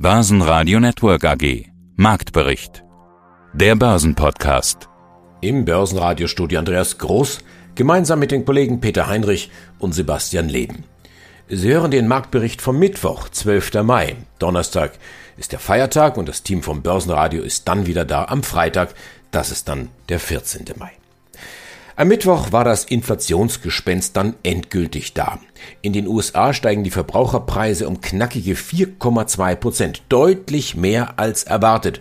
Börsenradio Network AG. Marktbericht. Der Börsenpodcast. Im Börsenradiostudio Andreas Groß, gemeinsam mit den Kollegen Peter Heinrich und Sebastian Leben. Sie hören den Marktbericht vom Mittwoch, 12. Mai. Donnerstag ist der Feiertag und das Team vom Börsenradio ist dann wieder da am Freitag. Das ist dann der 14. Mai. Am Mittwoch war das Inflationsgespenst dann endgültig da. In den USA steigen die Verbraucherpreise um knackige 4,2 Prozent, deutlich mehr als erwartet.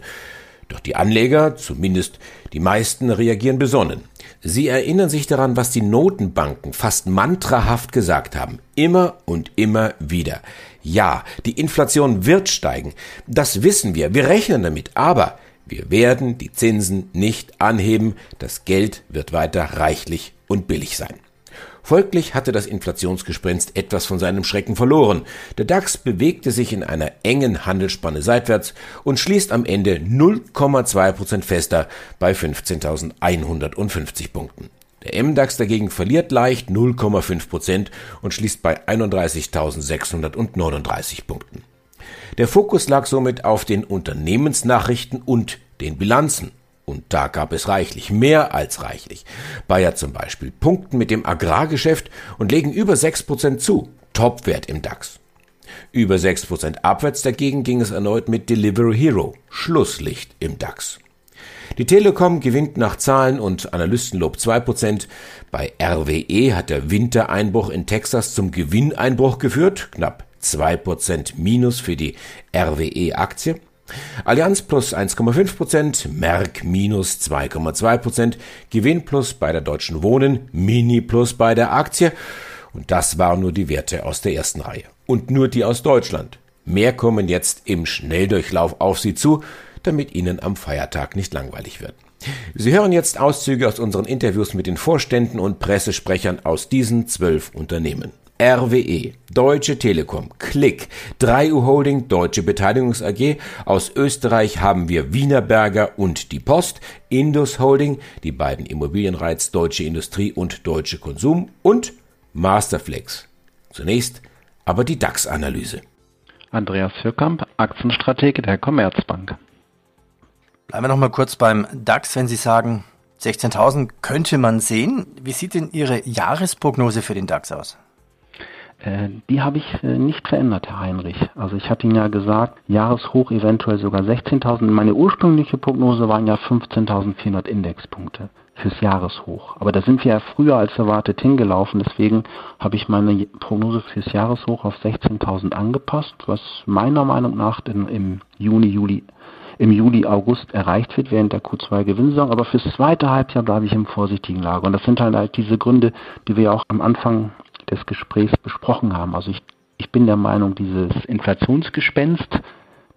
Doch die Anleger, zumindest die meisten, reagieren besonnen. Sie erinnern sich daran, was die Notenbanken fast mantrahaft gesagt haben. Immer und immer wieder. Ja, die Inflation wird steigen. Das wissen wir. Wir rechnen damit. Aber wir werden die Zinsen nicht anheben, das Geld wird weiter reichlich und billig sein. Folglich hatte das Inflationsgespenst etwas von seinem Schrecken verloren. Der DAX bewegte sich in einer engen Handelsspanne seitwärts und schließt am Ende 0,2 Prozent fester bei 15.150 Punkten. Der MDAX dagegen verliert leicht 0,5 Prozent und schließt bei 31.639 Punkten. Der Fokus lag somit auf den Unternehmensnachrichten und den Bilanzen. Und da gab es reichlich, mehr als reichlich. Bayer zum Beispiel punkten mit dem Agrargeschäft und legen über 6% zu. Topwert im DAX. Über 6% abwärts dagegen ging es erneut mit Delivery Hero. Schlusslicht im DAX. Die Telekom gewinnt nach Zahlen und Analystenlob 2%. Bei RWE hat der Wintereinbruch in Texas zum Gewinneinbruch geführt. Knapp 2% Minus für die RWE-Aktie. Allianz plus 1,5%, Merck minus 2,2%, Gewinn plus bei der Deutschen Wohnen, Mini plus bei der Aktie. Und das waren nur die Werte aus der ersten Reihe. Und nur die aus Deutschland. Mehr kommen jetzt im Schnelldurchlauf auf Sie zu, damit Ihnen am Feiertag nicht langweilig wird. Sie hören jetzt Auszüge aus unseren Interviews mit den Vorständen und Pressesprechern aus diesen zwölf Unternehmen. RWE, Deutsche Telekom, Click, 3U Holding, Deutsche Beteiligungs AG. Aus Österreich haben wir Wienerberger und die Post, Indus Holding, die beiden Immobilienreiz Deutsche Industrie und Deutsche Konsum und Masterflex. Zunächst aber die DAX-Analyse. Andreas Fürkamp, Aktienstratege der Commerzbank. Bleiben wir noch mal kurz beim DAX, wenn Sie sagen, 16.000 könnte man sehen. Wie sieht denn Ihre Jahresprognose für den DAX aus? Äh, die habe ich äh, nicht verändert, Herr Heinrich. Also ich hatte Ihnen ja gesagt, Jahreshoch eventuell sogar 16.000. Meine ursprüngliche Prognose waren ja 15.400 Indexpunkte fürs Jahreshoch. Aber da sind wir ja früher als erwartet hingelaufen. Deswegen habe ich meine Prognose fürs Jahreshoch auf 16.000 angepasst, was meiner Meinung nach in, im Juni, Juli im Juli, August erreicht wird während der Q2-Gewinnsaison. Aber fürs zweite Halbjahr bleibe ich im vorsichtigen Lager. Und das sind halt, halt diese Gründe, die wir ja auch am Anfang des Gesprächs besprochen haben. Also ich, ich bin der Meinung, dieses Inflationsgespenst,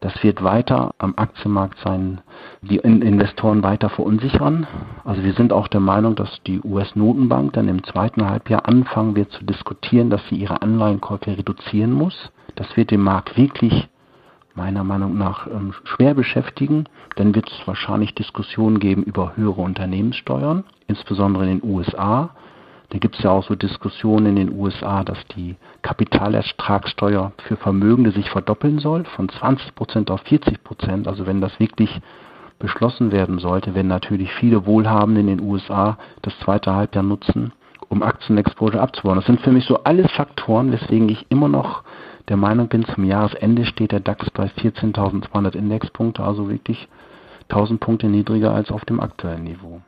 das wird weiter am Aktienmarkt sein, die Investoren weiter verunsichern. Also wir sind auch der Meinung, dass die US-Notenbank dann im zweiten Halbjahr anfangen wird zu diskutieren, dass sie ihre Anleihenkäufe reduzieren muss. Das wird den Markt wirklich meiner Meinung nach ähm, schwer beschäftigen. Dann wird es wahrscheinlich Diskussionen geben über höhere Unternehmenssteuern, insbesondere in den USA. Da gibt es ja auch so Diskussionen in den USA, dass die Kapitalertragssteuer für Vermögende sich verdoppeln soll, von 20 Prozent auf 40 Prozent. Also wenn das wirklich beschlossen werden sollte, werden natürlich viele Wohlhabende in den USA das zweite Halbjahr nutzen, um Aktienexposure abzubauen. Das sind für mich so alles Faktoren, weswegen ich immer noch der Meinung bin, zum Jahresende steht der DAX bei 14.200 Indexpunkte, also wirklich 1000 Punkte niedriger als auf dem aktuellen Niveau.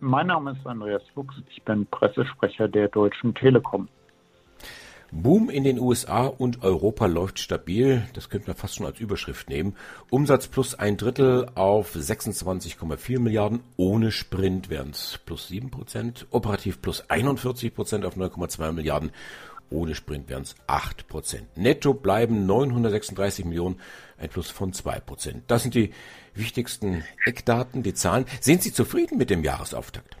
Mein Name ist Andreas Fuchs, ich bin Pressesprecher der Deutschen Telekom. Boom in den USA und Europa läuft stabil. Das könnte man fast schon als Überschrift nehmen. Umsatz plus ein Drittel auf 26,4 Milliarden. Ohne Sprint wären es plus 7 Prozent. Operativ plus 41 Prozent auf 9,2 Milliarden. Ohne Sprint wären es 8 Prozent. Netto bleiben 936 Millionen, ein Plus von 2 Prozent. Das sind die wichtigsten Eckdaten, die Zahlen. Sind Sie zufrieden mit dem Jahresauftakt?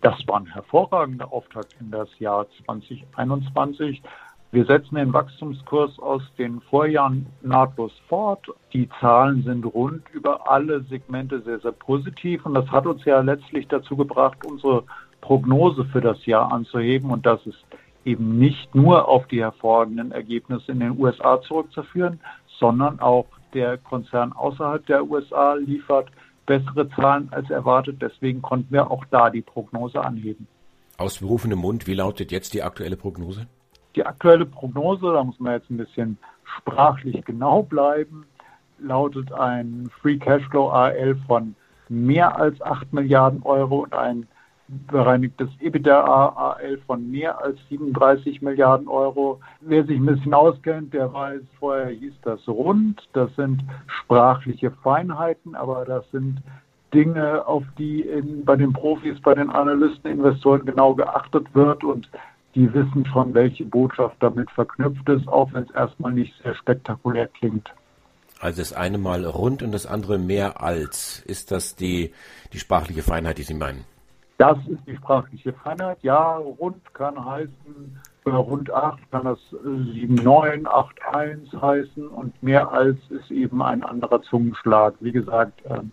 Das war ein hervorragender Auftakt in das Jahr 2021. Wir setzen den Wachstumskurs aus den Vorjahren nahtlos fort. Die Zahlen sind rund über alle Segmente sehr, sehr positiv. Und das hat uns ja letztlich dazu gebracht, unsere Prognose für das Jahr anzuheben. Und das ist eben nicht nur auf die hervorragenden Ergebnisse in den USA zurückzuführen, sondern auch Der Konzern außerhalb der USA liefert bessere Zahlen als erwartet. Deswegen konnten wir auch da die Prognose anheben. Aus berufenem Mund, wie lautet jetzt die aktuelle Prognose? Die aktuelle Prognose, da muss man jetzt ein bisschen sprachlich genau bleiben, lautet ein Free Cashflow AL von mehr als 8 Milliarden Euro und ein bereinigtes EBITDA AL von mehr als 37 Milliarden Euro. Wer sich ein bisschen auskennt, der weiß, vorher hieß das rund. Das sind sprachliche Feinheiten, aber das sind Dinge, auf die in, bei den Profis, bei den Analysten, Investoren genau geachtet wird und die wissen schon, welche Botschaft damit verknüpft ist, auch wenn es erstmal nicht sehr spektakulär klingt. Also das eine Mal rund und das andere mehr als. Ist das die, die sprachliche Feinheit, die Sie meinen? Das ist die sprachliche Feinheit. Ja, rund kann heißen, rund 8 kann das 7,9, 8,1 heißen und mehr als ist eben ein anderer Zungenschlag. Wie gesagt, ähm,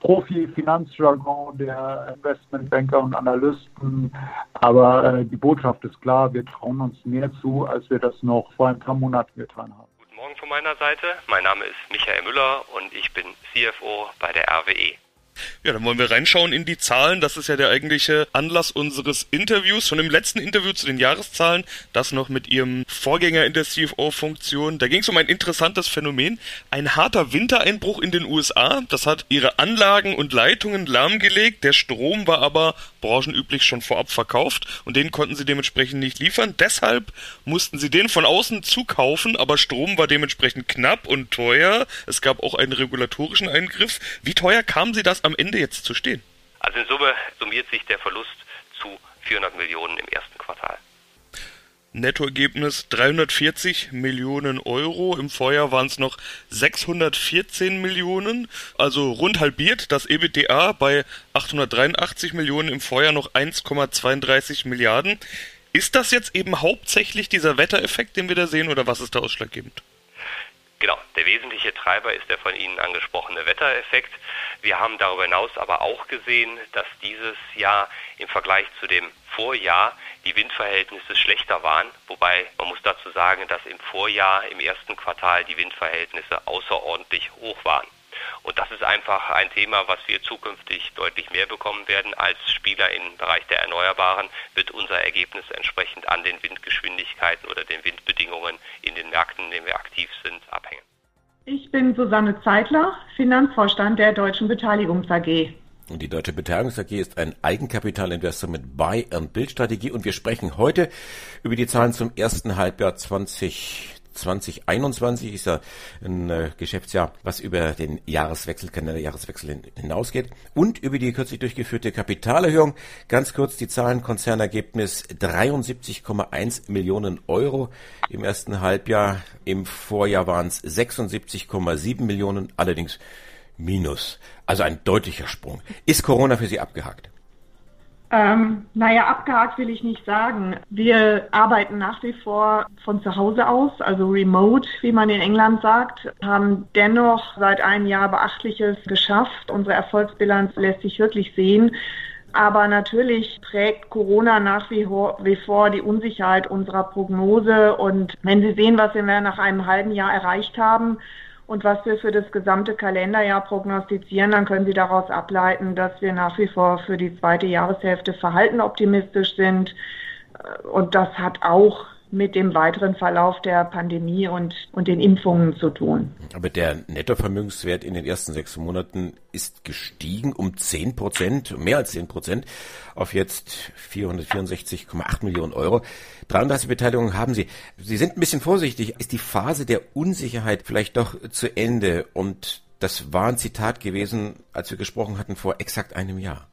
Profi-Finanzjargon der Investmentbanker und Analysten. Aber äh, die Botschaft ist klar, wir trauen uns mehr zu, als wir das noch vor ein paar Monaten getan haben. Guten Morgen von meiner Seite. Mein Name ist Michael Müller und ich bin CFO bei der RWE. Ja, dann wollen wir reinschauen in die Zahlen. Das ist ja der eigentliche Anlass unseres Interviews. Schon im letzten Interview zu den Jahreszahlen, das noch mit Ihrem Vorgänger in der CFO-Funktion. Da ging es um ein interessantes Phänomen. Ein harter Wintereinbruch in den USA. Das hat ihre Anlagen und Leitungen lahmgelegt. Der Strom war aber branchenüblich schon vorab verkauft und den konnten sie dementsprechend nicht liefern. Deshalb mussten sie den von außen zukaufen, aber Strom war dementsprechend knapp und teuer. Es gab auch einen regulatorischen Eingriff. Wie teuer kam sie das am Ende jetzt zu stehen? Also in Summe summiert sich der Verlust zu 400 Millionen im ersten Quartal. Nettoergebnis 340 Millionen Euro. Im Vorjahr waren es noch 614 Millionen, also rund halbiert. Das EBITDA bei 883 Millionen, im Vorjahr noch 1,32 Milliarden. Ist das jetzt eben hauptsächlich dieser Wettereffekt, den wir da sehen, oder was ist da ausschlaggebend? Genau, der wesentliche Treiber ist der von Ihnen angesprochene Wettereffekt. Wir haben darüber hinaus aber auch gesehen, dass dieses Jahr im Vergleich zu dem Vorjahr die Windverhältnisse schlechter waren, wobei man muss dazu sagen, dass im Vorjahr im ersten Quartal die Windverhältnisse außerordentlich hoch waren. Und das ist einfach ein Thema, was wir zukünftig deutlich mehr bekommen werden. Als Spieler im Bereich der Erneuerbaren wird unser Ergebnis entsprechend an den Windgeschwindigkeiten oder den Windbedingungen in den Märkten, in denen wir aktiv sind, abhängen. Ich bin Susanne Zeitler, Finanzvorstand der Deutschen Beteiligungs AG. Und die Deutsche Beteiligungs AG ist ein Eigenkapitalinvestor mit Buy-and-Build-Strategie und wir sprechen heute über die Zahlen zum ersten Halbjahr 20 2021 ist ja ein äh, Geschäftsjahr, was über den Jahreswechsel, Jahreswechsel hinausgeht und über die kürzlich durchgeführte Kapitalerhöhung. Ganz kurz die Zahlen, Konzernergebnis 73,1 Millionen Euro im ersten Halbjahr. Im Vorjahr waren es 76,7 Millionen, allerdings minus. Also ein deutlicher Sprung. Ist Corona für Sie abgehakt? Ähm, naja, abgehakt will ich nicht sagen. Wir arbeiten nach wie vor von zu Hause aus, also remote, wie man in England sagt, haben dennoch seit einem Jahr Beachtliches geschafft. Unsere Erfolgsbilanz lässt sich wirklich sehen. Aber natürlich trägt Corona nach wie vor die Unsicherheit unserer Prognose. Und wenn Sie sehen, was wir nach einem halben Jahr erreicht haben, und was wir für das gesamte Kalenderjahr prognostizieren, dann können Sie daraus ableiten, dass wir nach wie vor für die zweite Jahreshälfte verhalten optimistisch sind. Und das hat auch mit dem weiteren Verlauf der Pandemie und, und den Impfungen zu tun. Aber der Nettovermögenswert in den ersten sechs Monaten ist gestiegen um zehn Prozent, mehr als zehn Prozent, auf jetzt 464,8 Millionen Euro. 33 Beteiligungen haben Sie. Sie sind ein bisschen vorsichtig. Ist die Phase der Unsicherheit vielleicht doch zu Ende? Und das war ein Zitat gewesen, als wir gesprochen hatten vor exakt einem Jahr.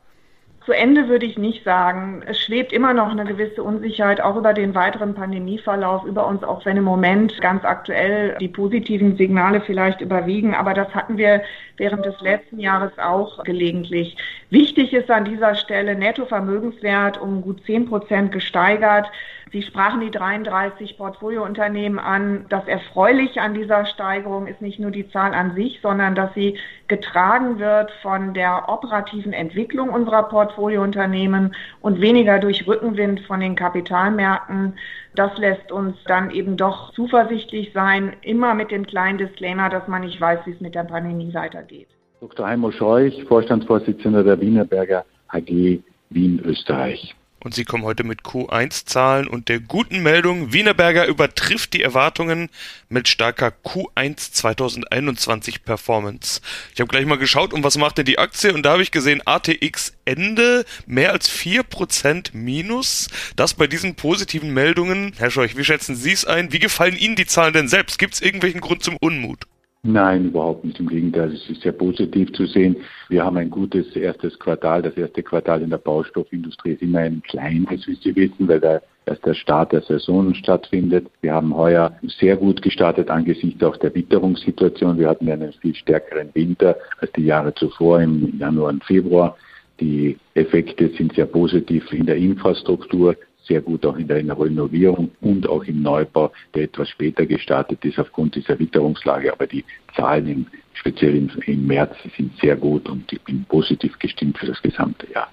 Zu Ende würde ich nicht sagen. Es schwebt immer noch eine gewisse Unsicherheit auch über den weiteren Pandemieverlauf über uns, auch wenn im Moment ganz aktuell die positiven Signale vielleicht überwiegen. Aber das hatten wir während des letzten Jahres auch gelegentlich. Wichtig ist an dieser Stelle Nettovermögenswert um gut zehn Prozent gesteigert. Sie sprachen die 33 Portfoliounternehmen an. Das Erfreuliche an dieser Steigerung ist nicht nur die Zahl an sich, sondern dass sie getragen wird von der operativen Entwicklung unserer Portfoliounternehmen und weniger durch Rückenwind von den Kapitalmärkten. Das lässt uns dann eben doch zuversichtlich sein, immer mit dem kleinen Disclaimer, dass man nicht weiß, wie es mit der Pandemie weitergeht. Dr. Heimo Scheuch, Vorstandsvorsitzender der Wienerberger AG Wien, Österreich. Und sie kommen heute mit Q1-Zahlen und der guten Meldung, Wienerberger übertrifft die Erwartungen mit starker Q1 2021 Performance. Ich habe gleich mal geschaut, um was macht denn die Aktie und da habe ich gesehen, ATX Ende mehr als 4% Minus. Das bei diesen positiven Meldungen. Herr Scheuch, wie schätzen Sie es ein? Wie gefallen Ihnen die Zahlen denn selbst? Gibt es irgendwelchen Grund zum Unmut? Nein, überhaupt nicht. Im Gegenteil, es ist sehr positiv zu sehen. Wir haben ein gutes erstes Quartal. Das erste Quartal in der Baustoffindustrie ist immer ein kleines, wie Sie wissen, weil da erst der Start der Saison stattfindet. Wir haben heuer sehr gut gestartet angesichts auch der Witterungssituation. Wir hatten einen viel stärkeren Winter als die Jahre zuvor im Januar und Februar. Die Effekte sind sehr positiv in der Infrastruktur sehr gut auch in der Renovierung und auch im Neubau, der etwas später gestartet ist aufgrund dieser Witterungslage. Aber die Zahlen im, speziell im, im März sind sehr gut und ich bin positiv gestimmt für das gesamte Jahr.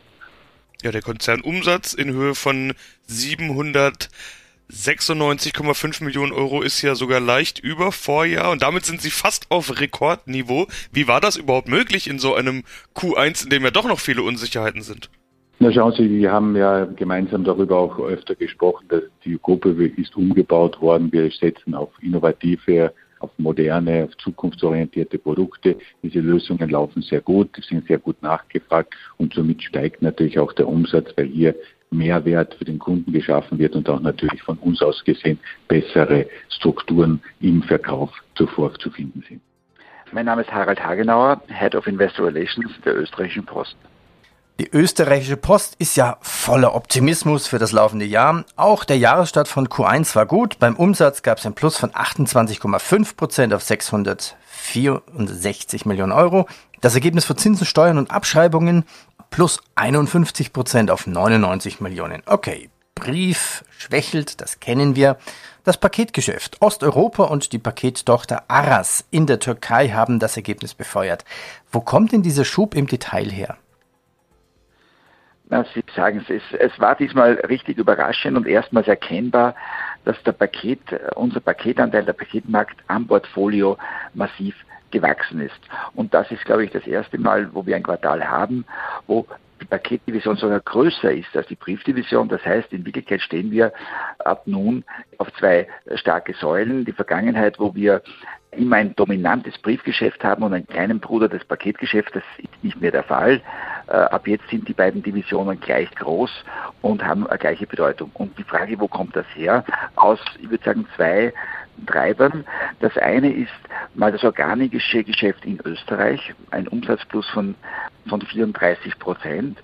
Ja, der Konzernumsatz in Höhe von 796,5 Millionen Euro ist ja sogar leicht über Vorjahr und damit sind sie fast auf Rekordniveau. Wie war das überhaupt möglich in so einem Q1, in dem ja doch noch viele Unsicherheiten sind? Na schauen Sie, wir haben ja gemeinsam darüber auch öfter gesprochen, dass die Gruppe ist umgebaut worden. Wir setzen auf innovative, auf moderne, auf zukunftsorientierte Produkte. Diese Lösungen laufen sehr gut, sind sehr gut nachgefragt und somit steigt natürlich auch der Umsatz, weil hier Mehrwert für den Kunden geschaffen wird und auch natürlich von uns aus gesehen bessere Strukturen im Verkauf zuvor zu finden sind. Mein Name ist Harald Hagenauer, Head of Investor Relations der österreichischen Post. Die österreichische Post ist ja voller Optimismus für das laufende Jahr. Auch der Jahresstart von Q1 war gut. Beim Umsatz gab es ein Plus von 28,5 Prozent auf 664 Millionen Euro. Das Ergebnis für Zinsen, Steuern und Abschreibungen plus 51 Prozent auf 99 Millionen. Okay, Brief schwächelt, das kennen wir. Das Paketgeschäft Osteuropa und die Pakettochter Aras in der Türkei haben das Ergebnis befeuert. Wo kommt denn dieser Schub im Detail her? Na, Sie sagen es, es war diesmal richtig überraschend und erstmals erkennbar, dass der Paket, unser Paketanteil, der Paketmarkt am Portfolio massiv gewachsen ist. Und das ist, glaube ich, das erste Mal, wo wir ein Quartal haben, wo die Paketdivision sogar größer ist als die Briefdivision. Das heißt, in Wirklichkeit stehen wir ab nun auf zwei starke Säulen. Die Vergangenheit, wo wir immer ein dominantes Briefgeschäft haben und einen kleinen Bruder des Paketgeschäfts, das ist nicht mehr der Fall. Äh, ab jetzt sind die beiden Divisionen gleich groß und haben eine gleiche Bedeutung. Und die Frage, wo kommt das her? Aus, ich würde sagen, zwei Treibern. Das eine ist mal das organische Geschäft in Österreich, ein Umsatzplus von, von 34 Prozent.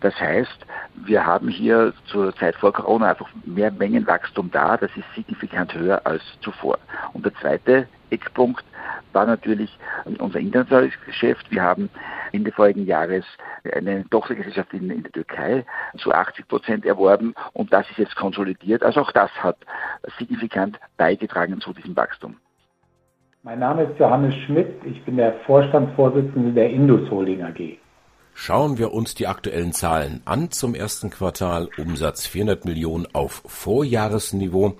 Das heißt, wir haben hier zur Zeit vor Corona einfach mehr Mengenwachstum da. Das ist signifikant höher als zuvor. Und der zweite Eckpunkt war natürlich unser internationales Geschäft. Wir haben Ende vorigen Jahres eine Tochtergesellschaft in, in der Türkei zu 80 Prozent erworben und das ist jetzt konsolidiert. Also auch das hat signifikant beigetragen zu diesem Wachstum. Mein Name ist Johannes Schmidt. Ich bin der Vorstandsvorsitzende der Indus Holding AG. Schauen wir uns die aktuellen Zahlen an zum ersten Quartal. Umsatz 400 Millionen auf Vorjahresniveau.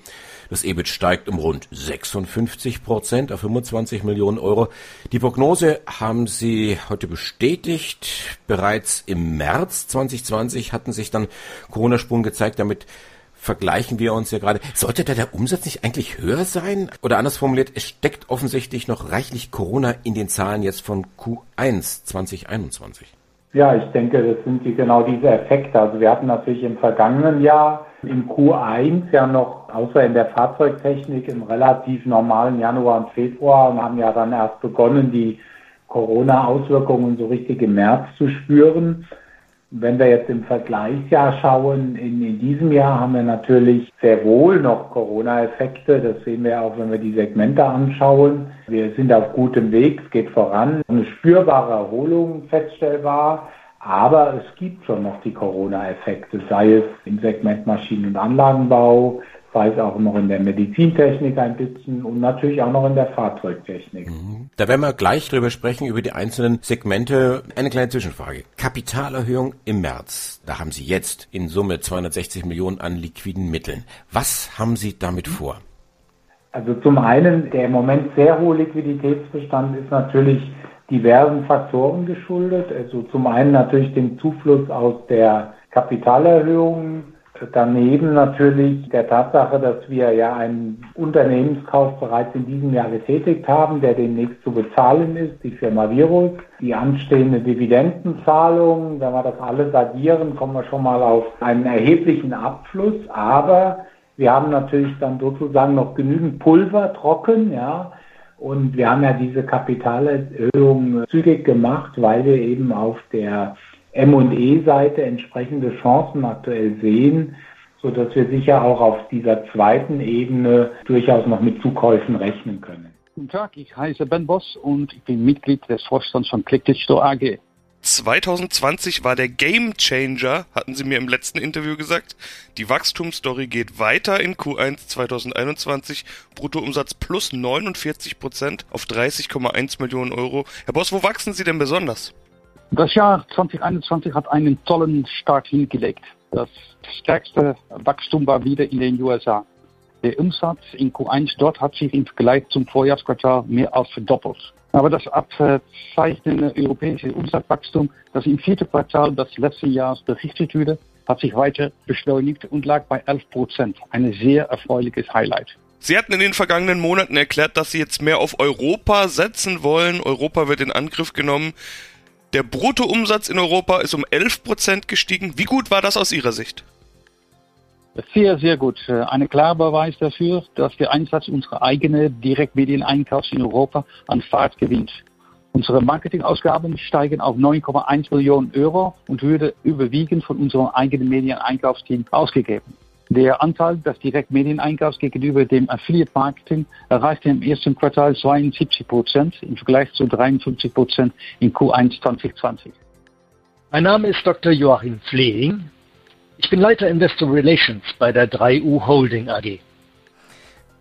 Das EBIT steigt um rund 56 Prozent auf 25 Millionen Euro. Die Prognose haben Sie heute bestätigt. Bereits im März 2020 hatten sich dann Corona-Spuren gezeigt. Damit vergleichen wir uns ja gerade. Sollte da der Umsatz nicht eigentlich höher sein? Oder anders formuliert, es steckt offensichtlich noch reichlich Corona in den Zahlen jetzt von Q1 2021. Ja, ich denke, das sind die, genau diese Effekte. Also wir hatten natürlich im vergangenen Jahr im Q1 ja noch, außer in der Fahrzeugtechnik, im relativ normalen Januar und Februar und haben ja dann erst begonnen, die Corona-Auswirkungen so richtig im März zu spüren. Wenn wir jetzt im Vergleichsjahr schauen, in, in diesem Jahr haben wir natürlich sehr wohl noch Corona-Effekte. Das sehen wir auch, wenn wir die Segmente anschauen. Wir sind auf gutem Weg, es geht voran. Eine spürbare Erholung feststellbar. Aber es gibt schon noch die Corona-Effekte, sei es im Segment Maschinen- und Anlagenbau, es auch noch in der Medizintechnik ein bisschen und natürlich auch noch in der Fahrzeugtechnik. Mhm. Da werden wir gleich drüber sprechen, über die einzelnen Segmente. Eine kleine Zwischenfrage. Kapitalerhöhung im März. Da haben Sie jetzt in Summe 260 Millionen an liquiden Mitteln. Was haben Sie damit vor? Also zum einen, der im Moment sehr hohe Liquiditätsbestand ist natürlich diversen Faktoren geschuldet. Also zum einen natürlich dem Zufluss aus der Kapitalerhöhung, daneben natürlich der Tatsache, dass wir ja einen Unternehmenskauf bereits in diesem Jahr getätigt haben, der demnächst zu bezahlen ist, die Firma Virus, die anstehende Dividendenzahlung, wenn wir das alles addieren, kommen wir schon mal auf einen erheblichen Abfluss, aber wir haben natürlich dann sozusagen noch genügend Pulver trocken, ja, und wir haben ja diese Kapitalerhöhung zügig gemacht, weil wir eben auf der M&E-Seite entsprechende Chancen aktuell sehen, so dass wir sicher auch auf dieser zweiten Ebene durchaus noch mit Zukäufen rechnen können. Guten Tag, ich heiße Ben Boss und ich bin Mitglied des Vorstands von ClickDigital AG. 2020 war der Game Changer, hatten Sie mir im letzten Interview gesagt. Die Wachstumsstory geht weiter in Q1 2021. Bruttoumsatz plus 49 Prozent auf 30,1 Millionen Euro. Herr Boss, wo wachsen Sie denn besonders? Das Jahr 2021 hat einen tollen Start hingelegt. Das stärkste Wachstum war wieder in den USA. Der Umsatz in Q1 dort hat sich im Vergleich zum Vorjahresquartal mehr als verdoppelt. Aber das abzeichnende europäische Umsatzwachstum, das im vierten Quartal des letzten Jahres berichtet wurde, hat sich weiter beschleunigt und lag bei 11 Prozent. Ein sehr erfreuliches Highlight. Sie hatten in den vergangenen Monaten erklärt, dass Sie jetzt mehr auf Europa setzen wollen. Europa wird in Angriff genommen. Der Bruttoumsatz in Europa ist um 11 Prozent gestiegen. Wie gut war das aus Ihrer Sicht? Sehr, sehr gut. Ein klarer Beweis dafür, dass der Einsatz unserer eigenen Direktmedieneinkaufs in Europa an Fahrt gewinnt. Unsere Marketingausgaben steigen auf 9,1 Millionen Euro und würde überwiegend von unserem eigenen Medieneinkaufsteam ausgegeben. Der Anteil des Direktmedieneinkaufs gegenüber dem Affiliate Marketing erreichte im ersten Quartal 72 Prozent im Vergleich zu 53 Prozent in Q1 2020. Mein Name ist Dr. Joachim Flehing. Ich bin Leiter Investor Relations bei der 3U Holding AG.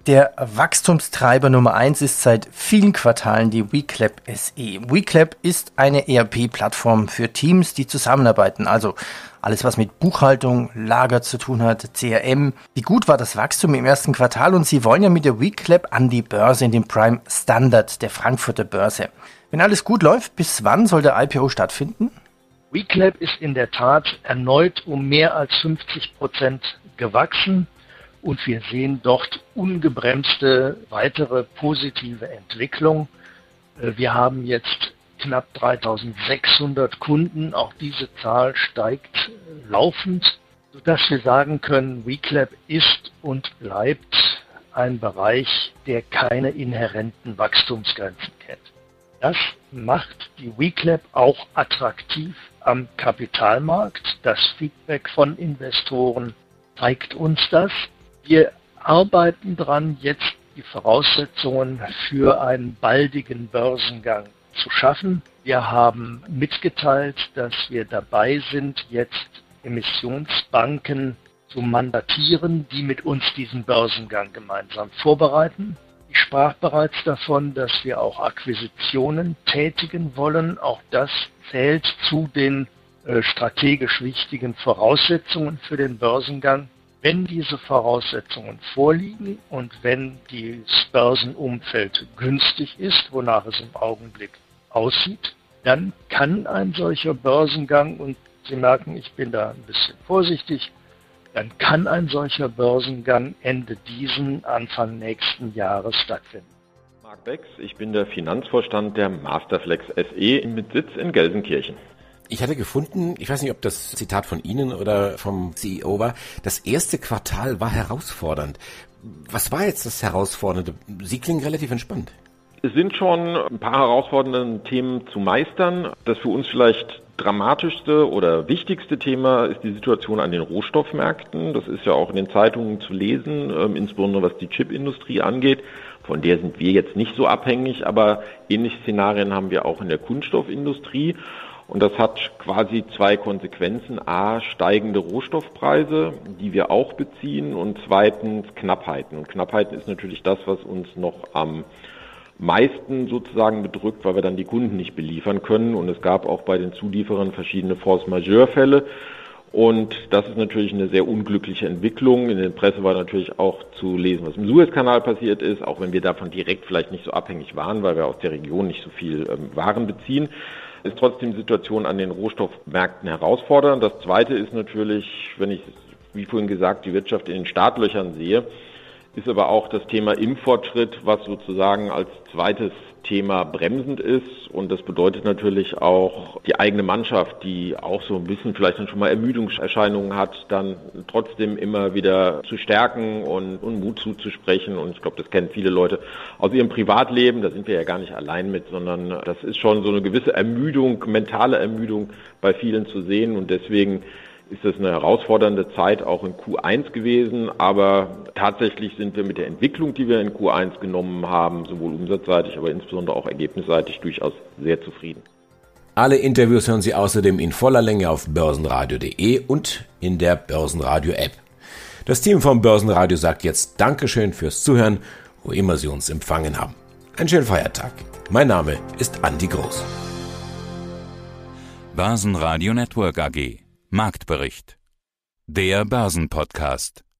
Der Wachstumstreiber Nummer eins ist seit vielen Quartalen die WeClap SE. WeClap ist eine ERP-Plattform für Teams, die zusammenarbeiten. Also alles, was mit Buchhaltung, Lager zu tun hat, CRM. Wie gut war das Wachstum im ersten Quartal? Und Sie wollen ja mit der WeClap an die Börse in den Prime Standard der Frankfurter Börse. Wenn alles gut läuft, bis wann soll der IPO stattfinden? WeClap ist in der Tat erneut um mehr als 50 Prozent gewachsen und wir sehen dort ungebremste weitere positive Entwicklung. Äh, wir haben jetzt knapp 3600 Kunden. Auch diese Zahl steigt laufend, sodass wir sagen können, WeClap ist und bleibt ein Bereich, der keine inhärenten Wachstumsgrenzen kennt. Das macht die WeClap auch attraktiv am Kapitalmarkt. Das Feedback von Investoren zeigt uns das. Wir arbeiten daran, jetzt die Voraussetzungen für einen baldigen Börsengang zu schaffen. Wir haben mitgeteilt, dass wir dabei sind, jetzt Emissionsbanken zu mandatieren, die mit uns diesen Börsengang gemeinsam vorbereiten. Ich sprach bereits davon, dass wir auch Akquisitionen tätigen wollen. Auch das zählt zu den äh, strategisch wichtigen Voraussetzungen für den Börsengang. Wenn diese Voraussetzungen vorliegen und wenn das Börsenumfeld günstig ist, wonach es im Augenblick aussieht, dann kann ein solcher Börsengang, und Sie merken, ich bin da ein bisschen vorsichtig, dann kann ein solcher Börsengang Ende diesen, Anfang nächsten Jahres stattfinden. Marc Becks, ich bin der Finanzvorstand der Masterflex SE mit Sitz in Gelsenkirchen. Ich hatte gefunden, ich weiß nicht, ob das Zitat von Ihnen oder vom CEO war, das erste Quartal war herausfordernd. Was war jetzt das Herausfordernde? Sie klingen relativ entspannt. Es sind schon ein paar herausfordernde Themen zu meistern. Das für uns vielleicht dramatischste oder wichtigste Thema ist die Situation an den Rohstoffmärkten. Das ist ja auch in den Zeitungen zu lesen, ähm, insbesondere was die Chipindustrie angeht. Von der sind wir jetzt nicht so abhängig, aber ähnliche Szenarien haben wir auch in der Kunststoffindustrie. Und das hat quasi zwei Konsequenzen. A, steigende Rohstoffpreise, die wir auch beziehen und zweitens Knappheiten. Und Knappheiten ist natürlich das, was uns noch am meisten sozusagen bedrückt, weil wir dann die Kunden nicht beliefern können. Und es gab auch bei den Zulieferern verschiedene Force-Majeure-Fälle. Und das ist natürlich eine sehr unglückliche Entwicklung. In der Presse war natürlich auch zu lesen, was im Suezkanal passiert ist, auch wenn wir davon direkt vielleicht nicht so abhängig waren, weil wir aus der Region nicht so viel ähm, Waren beziehen ist trotzdem die Situation an den Rohstoffmärkten herausfordernd. Das Zweite ist natürlich, wenn ich, wie vorhin gesagt, die Wirtschaft in den Startlöchern sehe, ist aber auch das Thema Impffortschritt, was sozusagen als zweites Thema bremsend ist. Und das bedeutet natürlich auch die eigene Mannschaft, die auch so ein bisschen vielleicht dann schon mal Ermüdungserscheinungen hat, dann trotzdem immer wieder zu stärken und, und Mut zuzusprechen. Und ich glaube, das kennen viele Leute aus ihrem Privatleben. Da sind wir ja gar nicht allein mit, sondern das ist schon so eine gewisse Ermüdung, mentale Ermüdung bei vielen zu sehen. Und deswegen ist es eine herausfordernde Zeit auch in Q1 gewesen, aber tatsächlich sind wir mit der Entwicklung, die wir in Q1 genommen haben, sowohl umsatzseitig, aber insbesondere auch ergebnisseitig durchaus sehr zufrieden. Alle Interviews hören Sie außerdem in voller Länge auf börsenradio.de und in der Börsenradio-App. Das Team vom Börsenradio sagt jetzt Dankeschön fürs Zuhören, wo immer Sie uns empfangen haben. Einen schönen Feiertag. Mein Name ist Andi Groß. Börsenradio Network AG Marktbericht. Der Börsenpodcast.